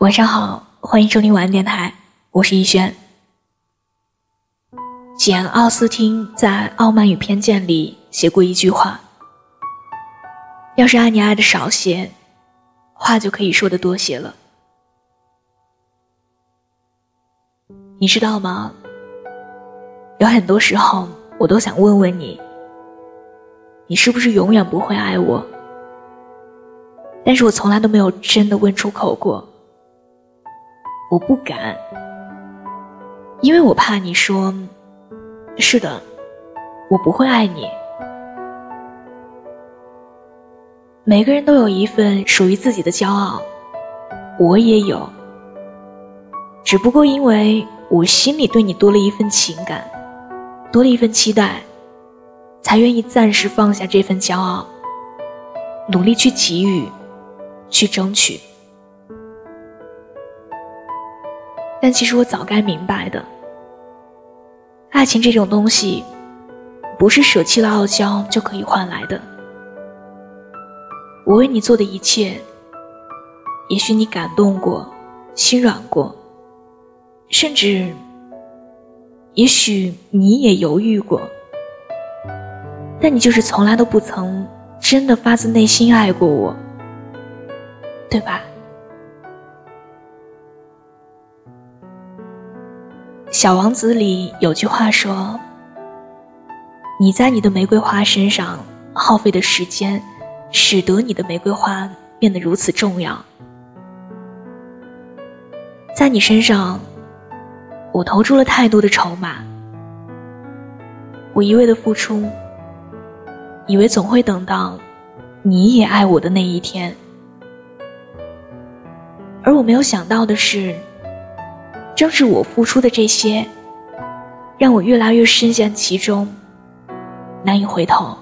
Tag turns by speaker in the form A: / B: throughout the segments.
A: 晚上好，欢迎收听晚安电台，我是逸轩。简·奥斯汀在《傲慢与偏见》里写过一句话：“要是爱你爱的少些，话就可以说的多些了。”你知道吗？有很多时候，我都想问问你，你是不是永远不会爱我？但是我从来都没有真的问出口过。我不敢，因为我怕你说，是的，我不会爱你。每个人都有一份属于自己的骄傲，我也有。只不过因为我心里对你多了一份情感，多了一份期待，才愿意暂时放下这份骄傲，努力去给予，去争取。但其实我早该明白的，爱情这种东西，不是舍弃了傲娇就可以换来的。我为你做的一切，也许你感动过，心软过，甚至，也许你也犹豫过，但你就是从来都不曾真的发自内心爱过我，对吧？小王子里有句话说：“你在你的玫瑰花身上耗费的时间，使得你的玫瑰花变得如此重要。在你身上，我投注了太多的筹码，我一味的付出，以为总会等到你也爱我的那一天，而我没有想到的是。”正是我付出的这些，让我越来越深陷其中，难以回头。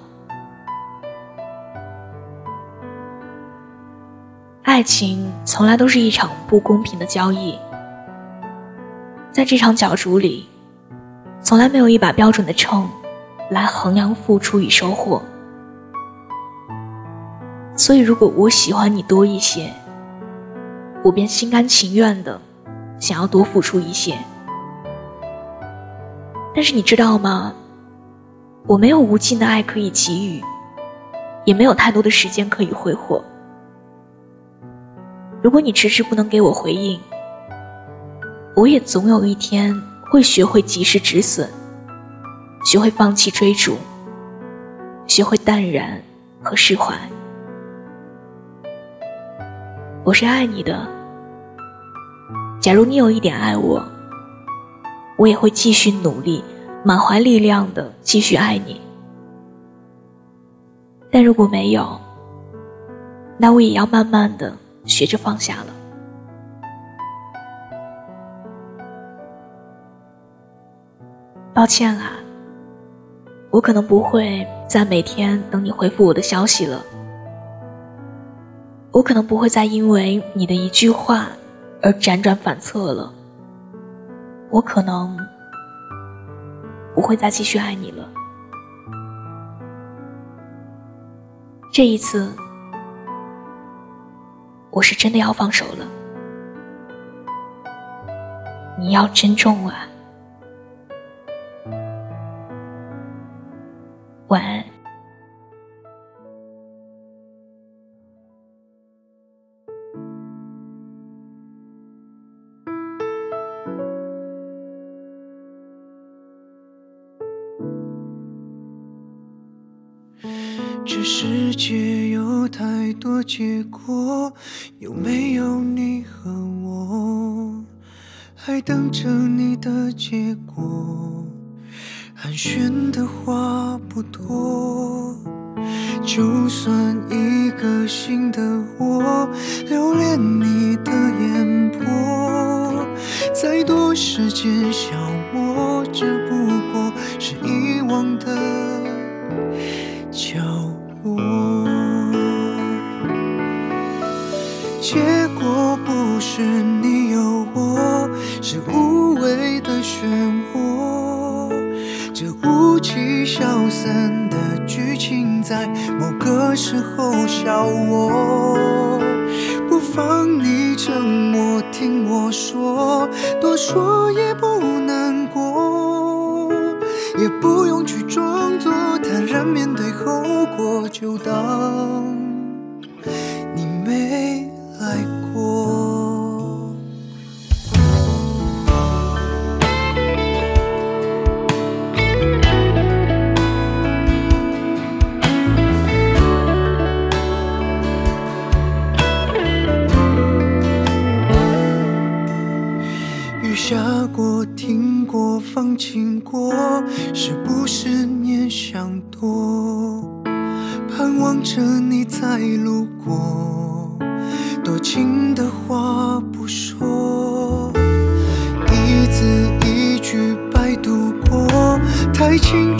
A: 爱情从来都是一场不公平的交易，在这场角逐里，从来没有一把标准的秤来衡量付出与收获。所以，如果我喜欢你多一些，我便心甘情愿的。想要多付出一些，但是你知道吗？我没有无尽的爱可以给予，也没有太多的时间可以挥霍。如果你迟迟不能给我回应，我也总有一天会学会及时止损，学会放弃追逐，学会淡然和释怀。我是爱你的。假如你有一点爱我，我也会继续努力，满怀力量的继续爱你。但如果没有，那我也要慢慢的学着放下了。抱歉啊，我可能不会再每天等你回复我的消息了，我可能不会再因为你的一句话。而辗转反侧了，我可能不会再继续爱你了。这一次，我是真的要放手了。你要珍重啊！晚安。
B: 这世界有太多结果，有没有你和我？还等着你的结果。寒暄的话不多，就算一个新的我留恋你的眼波，再多时间消磨，只不过是遗忘的角。我结果不是你有我，是无谓的漩涡，这雾气消散的剧情在某个时候笑我，不放你沉默，听我说，多说也不难过，也不用去装作。敢面对后果就当过、听过、放晴过，是不是念想多？盼望着你再路过，多情的话不说，一字一句白读过，太清。